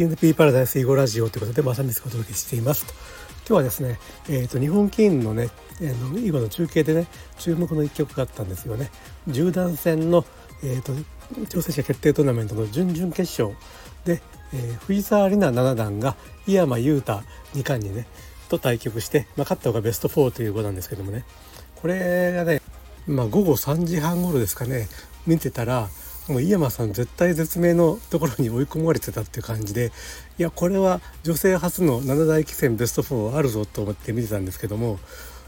CNP パラダイス囲碁ラジオということでまさみつお届けしています今日はですね、えーと、日本棋院のね、えー、囲碁の中継でね注目の一局があったんですよね。十段戦の、えーと、挑戦者決定トーナメントの準々決勝で、えー、藤沢里奈七段が井山裕太二冠にねと対局して、まあ、勝った方がベスト4ということなんですけどもね。これがね、まあ、午後3時半頃ですかね見てたらもう井山さん絶対絶命のところに追い込まれてたっていう感じでいやこれは女性初の七大棋戦ベスト4あるぞと思って見てたんですけども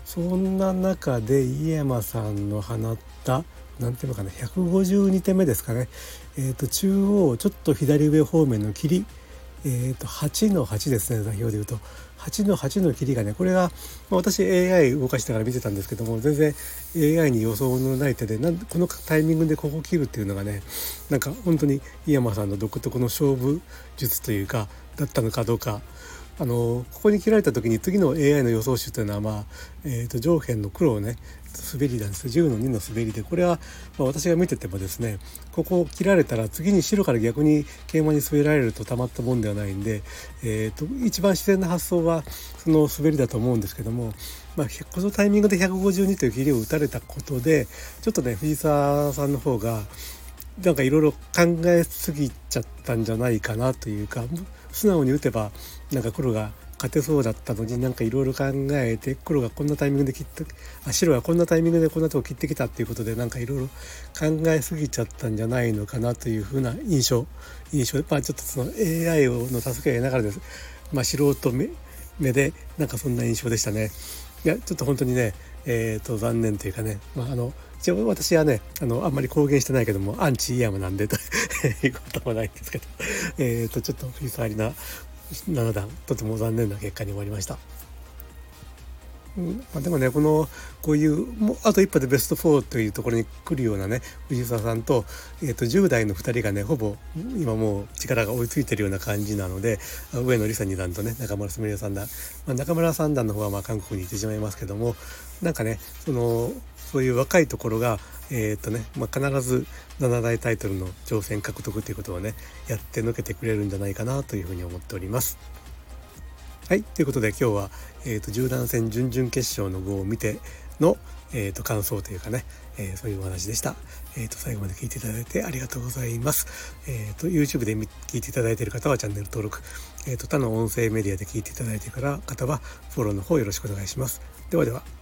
そんな中で井山さんの放った何ていうのかな152手目ですかね、えー、と中央ちょっと左上方面の霧えー、と8の8ですね座標でいうと。8の8の切りがねこれが、まあ、私 AI 動かしながら見てたんですけども全然 AI に予想のない手でなんこのタイミングでここ切るっていうのがねなんか本当に井山さんの独特の勝負術というかだったのかどうか。あのここに切られた時に次の AI の予想手というのは、まあえー、と上辺の黒をね滑りなんです。10の2の滑りでこれは、まあ、私が見ててもですねここを切られたら次に白から逆に桂馬に滑られるとたまったもんではないんで、えーと、一番自然な発想はその滑りだと思うんですけども、まあ、このタイミングで152という切りを打たれたことでちょっとね藤沢さんの方がなんかいろいろ考えすぎちゃったんじゃないかなというか素直に打てばなんか黒が勝てそうだったのになんかいろいろ考えて黒がこんなタイミングで切ってあ白がこんなタイミングでこんなとこ切ってきたっていうことでなんかいろいろ考えすぎちゃったんじゃないのかなというふうな印象印象まあちょっとその AI の助けを得ながらですまあ素人目目でなんかそんな印象でしたね。いやちょっと本当にねえーと、残念というかね、まあ、あの一応私はねあのあんまり公言してないけどもアンチイヤムなんでと いうこともないんですけど、えと、ちょっと藤沢里奈7段とても残念な結果に終わりました。まあ、でもねこのこういうもうあと一歩でベスト4というところに来るようなね藤沢さんと,、えー、と10代の2人がねほぼ今もう力が追いついてるような感じなので上野梨沙二段とね中村すみれ三段、まあ、中村三段の方はまあ韓国に行ってしまいますけどもなんかねそのそういう若いところがえーとねまあ、必ず7大タイトルの挑戦獲得ということをねやってのけてくれるんじゃないかなというふうに思っております。はいということで今日は、えーと、柔軟戦準々決勝の碁を見ての、えーと、感想というかね、えー、そういうお話でした。えーと、最後まで聞いていただいてありがとうございます。えー、と YouTube で聞いていただいている方はチャンネル登録、えー、と他の音声メディアで聞いていただいている方はフォローの方よろしくお願いします。ではでは。